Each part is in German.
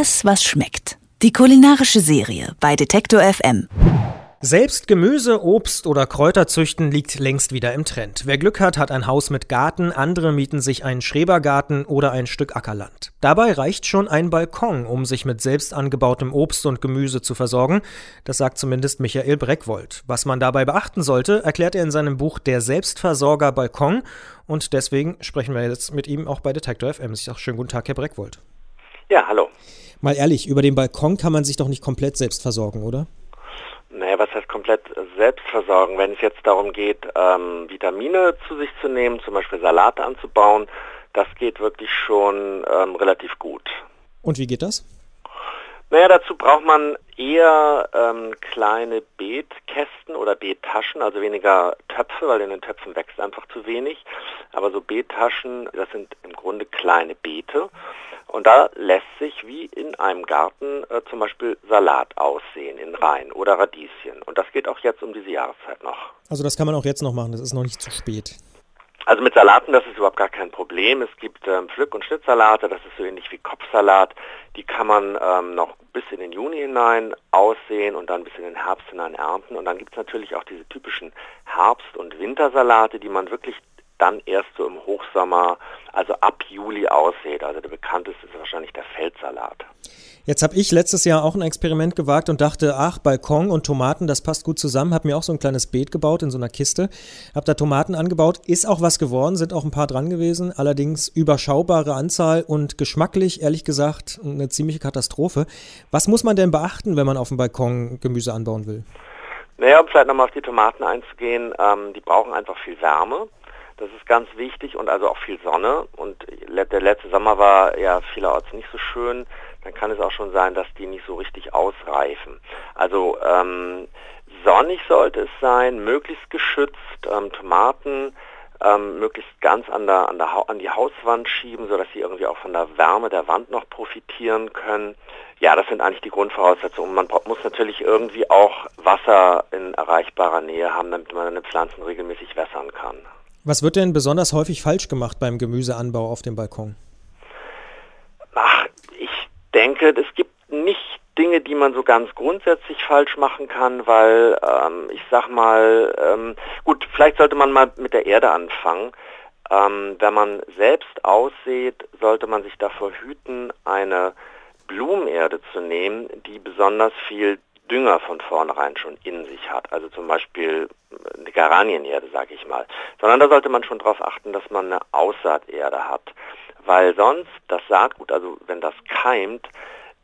Alles, was schmeckt. Die kulinarische Serie bei Detektor FM. Selbst Gemüse, Obst oder Kräuter züchten liegt längst wieder im Trend. Wer Glück hat, hat ein Haus mit Garten, andere mieten sich einen Schrebergarten oder ein Stück Ackerland. Dabei reicht schon ein Balkon, um sich mit selbst angebautem Obst und Gemüse zu versorgen. Das sagt zumindest Michael Breckwold. Was man dabei beachten sollte, erklärt er in seinem Buch Der Selbstversorger Balkon. Und deswegen sprechen wir jetzt mit ihm auch bei Detektor FM. Ich sage schönen guten Tag, Herr Breckwold. Ja, hallo. Mal ehrlich, über den Balkon kann man sich doch nicht komplett selbst versorgen, oder? Naja, was heißt komplett selbst versorgen? Wenn es jetzt darum geht, ähm, Vitamine zu sich zu nehmen, zum Beispiel Salate anzubauen, das geht wirklich schon ähm, relativ gut. Und wie geht das? Naja, dazu braucht man eher ähm, kleine Beetkästen oder Beettaschen, also weniger Töpfe, weil in den Töpfen wächst einfach zu wenig. Aber so Beettaschen, das sind im Grunde kleine Beete. Und da lässt sich wie in einem Garten äh, zum Beispiel Salat aussehen in Reihen oder Radieschen. Und das geht auch jetzt um diese Jahreszeit noch. Also das kann man auch jetzt noch machen, das ist noch nicht zu spät. Also mit Salaten, das ist überhaupt gar kein Problem. Es gibt ähm, Pflück- und Schnittsalate, das ist so ähnlich wie Kopfsalat. Die kann man ähm, noch bis in den Juni hinein aussehen und dann bis in den Herbst hinein ernten. Und dann gibt es natürlich auch diese typischen Herbst- und Wintersalate, die man wirklich dann erst so im Hochsommer, also ab Juli aussät. Also der bekannteste ist wahrscheinlich der Feldsalat. Jetzt habe ich letztes Jahr auch ein Experiment gewagt und dachte, ach, Balkon und Tomaten, das passt gut zusammen. Habe mir auch so ein kleines Beet gebaut in so einer Kiste. Habe da Tomaten angebaut. Ist auch was geworden, sind auch ein paar dran gewesen. Allerdings überschaubare Anzahl und geschmacklich, ehrlich gesagt, eine ziemliche Katastrophe. Was muss man denn beachten, wenn man auf dem Balkon Gemüse anbauen will? Naja, um vielleicht nochmal auf die Tomaten einzugehen, ähm, die brauchen einfach viel Wärme. Das ist ganz wichtig und also auch viel Sonne. Und der letzte Sommer war ja vielerorts nicht so schön. Dann kann es auch schon sein, dass die nicht so richtig ausreifen. Also ähm, sonnig sollte es sein, möglichst geschützt. Ähm, Tomaten ähm, möglichst ganz an, der, an, der, an die Hauswand schieben, sodass sie irgendwie auch von der Wärme der Wand noch profitieren können. Ja, das sind eigentlich die Grundvoraussetzungen. Man muss natürlich irgendwie auch Wasser in erreichbarer Nähe haben, damit man seine Pflanzen regelmäßig wässern kann. Was wird denn besonders häufig falsch gemacht beim Gemüseanbau auf dem Balkon? Ach, ich denke, es gibt nicht Dinge, die man so ganz grundsätzlich falsch machen kann, weil ähm, ich sag mal, ähm, gut, vielleicht sollte man mal mit der Erde anfangen. Ähm, wenn man selbst aussät, sollte man sich davor hüten, eine Blumenerde zu nehmen, die besonders viel Dünger von vornherein schon in sich hat, also zum Beispiel eine Geranienerde, sage ich mal, sondern da sollte man schon darauf achten, dass man eine Aussaaterde hat, weil sonst das Saatgut, also wenn das keimt,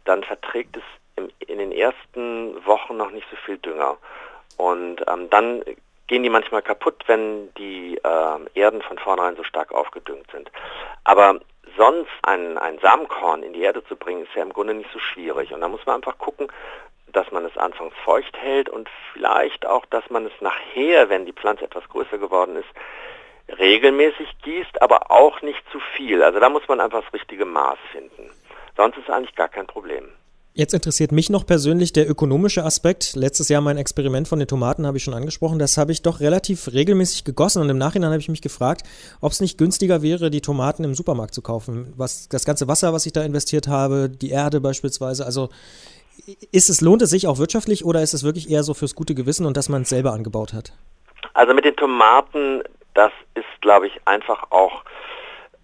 dann verträgt es im, in den ersten Wochen noch nicht so viel Dünger und ähm, dann gehen die manchmal kaputt, wenn die äh, Erden von vornherein so stark aufgedüngt sind. Aber sonst ein, ein Samenkorn in die Erde zu bringen, ist ja im Grunde nicht so schwierig. Und da muss man einfach gucken, dass man es anfangs feucht hält und vielleicht auch, dass man es nachher, wenn die Pflanze etwas größer geworden ist, regelmäßig gießt, aber auch nicht zu viel. Also da muss man einfach das richtige Maß finden. Sonst ist eigentlich gar kein Problem. Jetzt interessiert mich noch persönlich der ökonomische Aspekt. Letztes Jahr mein Experiment von den Tomaten habe ich schon angesprochen. Das habe ich doch relativ regelmäßig gegossen und im Nachhinein habe ich mich gefragt, ob es nicht günstiger wäre, die Tomaten im Supermarkt zu kaufen. Was, das ganze Wasser, was ich da investiert habe, die Erde beispielsweise. Also ist es, lohnt es sich auch wirtschaftlich oder ist es wirklich eher so fürs gute Gewissen und dass man es selber angebaut hat? Also mit den Tomaten, das ist, glaube ich, einfach auch,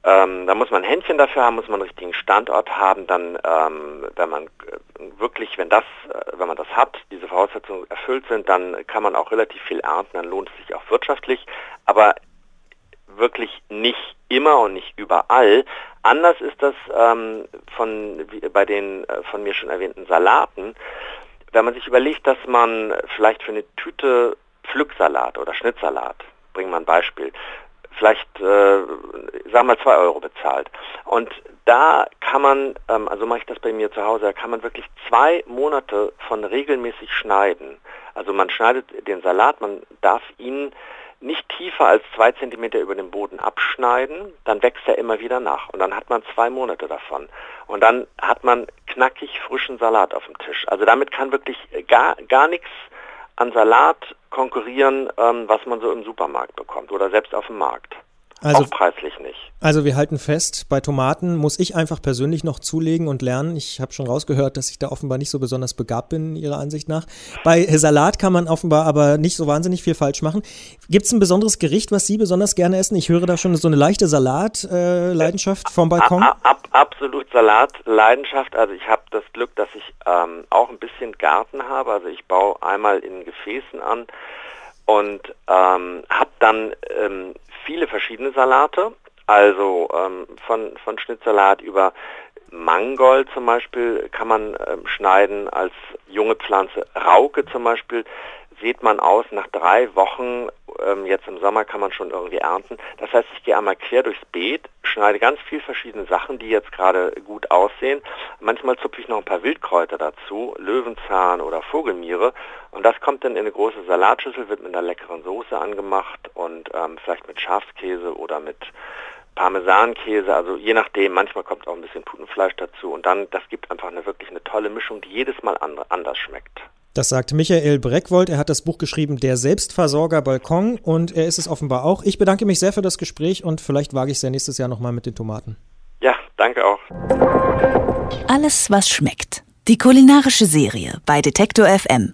ähm, da muss man ein Händchen dafür haben, muss man einen richtigen Standort haben, dann, ähm, wenn man äh, wirklich, wenn das, äh, wenn man das hat, diese Voraussetzungen erfüllt sind, dann kann man auch relativ viel ernten, dann lohnt es sich auch wirtschaftlich, aber wirklich nicht immer und nicht überall. Anders ist das ähm, von, bei den äh, von mir schon erwähnten Salaten. Wenn man sich überlegt, dass man vielleicht für eine Tüte Pflücksalat oder Schnittsalat, bringen wir ein Beispiel, vielleicht, äh, sagen wir mal, zwei Euro bezahlt. Und da kann man, ähm, also mache ich das bei mir zu Hause, da kann man wirklich zwei Monate von regelmäßig schneiden. Also man schneidet den Salat, man darf ihn nicht tiefer als zwei Zentimeter über den Boden abschneiden, dann wächst er immer wieder nach. Und dann hat man zwei Monate davon. Und dann hat man knackig frischen Salat auf dem Tisch. Also damit kann wirklich gar, gar nichts an Salat konkurrieren, ähm, was man so im Supermarkt bekommt oder selbst auf dem Markt. Also, auch preislich nicht. Also wir halten fest, bei Tomaten muss ich einfach persönlich noch zulegen und lernen. Ich habe schon rausgehört, dass ich da offenbar nicht so besonders begabt bin, Ihrer Ansicht nach. Bei Salat kann man offenbar aber nicht so wahnsinnig viel falsch machen. Gibt es ein besonderes Gericht, was Sie besonders gerne essen? Ich höre da schon so eine leichte Salatleidenschaft äh, vom Balkon. Ab, ab, absolut Salatleidenschaft. Also ich habe das Glück, dass ich ähm, auch ein bisschen Garten habe. Also ich baue einmal in Gefäßen an und ähm, habe dann ähm, viele verschiedene Salate, also ähm, von, von Schnittsalat über Mangold zum Beispiel kann man ähm, schneiden als junge Pflanze. Rauke zum Beispiel sieht man aus nach drei Wochen, ähm, jetzt im Sommer kann man schon irgendwie ernten. Das heißt, ich gehe einmal quer durchs Beet, schneide ganz viel verschiedene Sachen, die jetzt gerade gut aussehen. Manchmal zupfe ich noch ein paar Wildkräuter dazu, Löwenzahn oder Vogelmiere. Und das kommt dann in eine große Salatschüssel, wird mit einer leckeren Soße angemacht und ähm, vielleicht mit Schafskäse oder mit Parmesankäse, also je nachdem, manchmal kommt auch ein bisschen Putenfleisch dazu und dann, das gibt einfach eine wirklich eine tolle Mischung, die jedes Mal anders schmeckt. Das sagt Michael Breckwold. Er hat das Buch geschrieben, Der Selbstversorger Balkon und er ist es offenbar auch. Ich bedanke mich sehr für das Gespräch und vielleicht wage ich es ja nächstes Jahr nochmal mit den Tomaten. Ja, danke auch. Alles, was schmeckt. Die kulinarische Serie bei Detektor FM.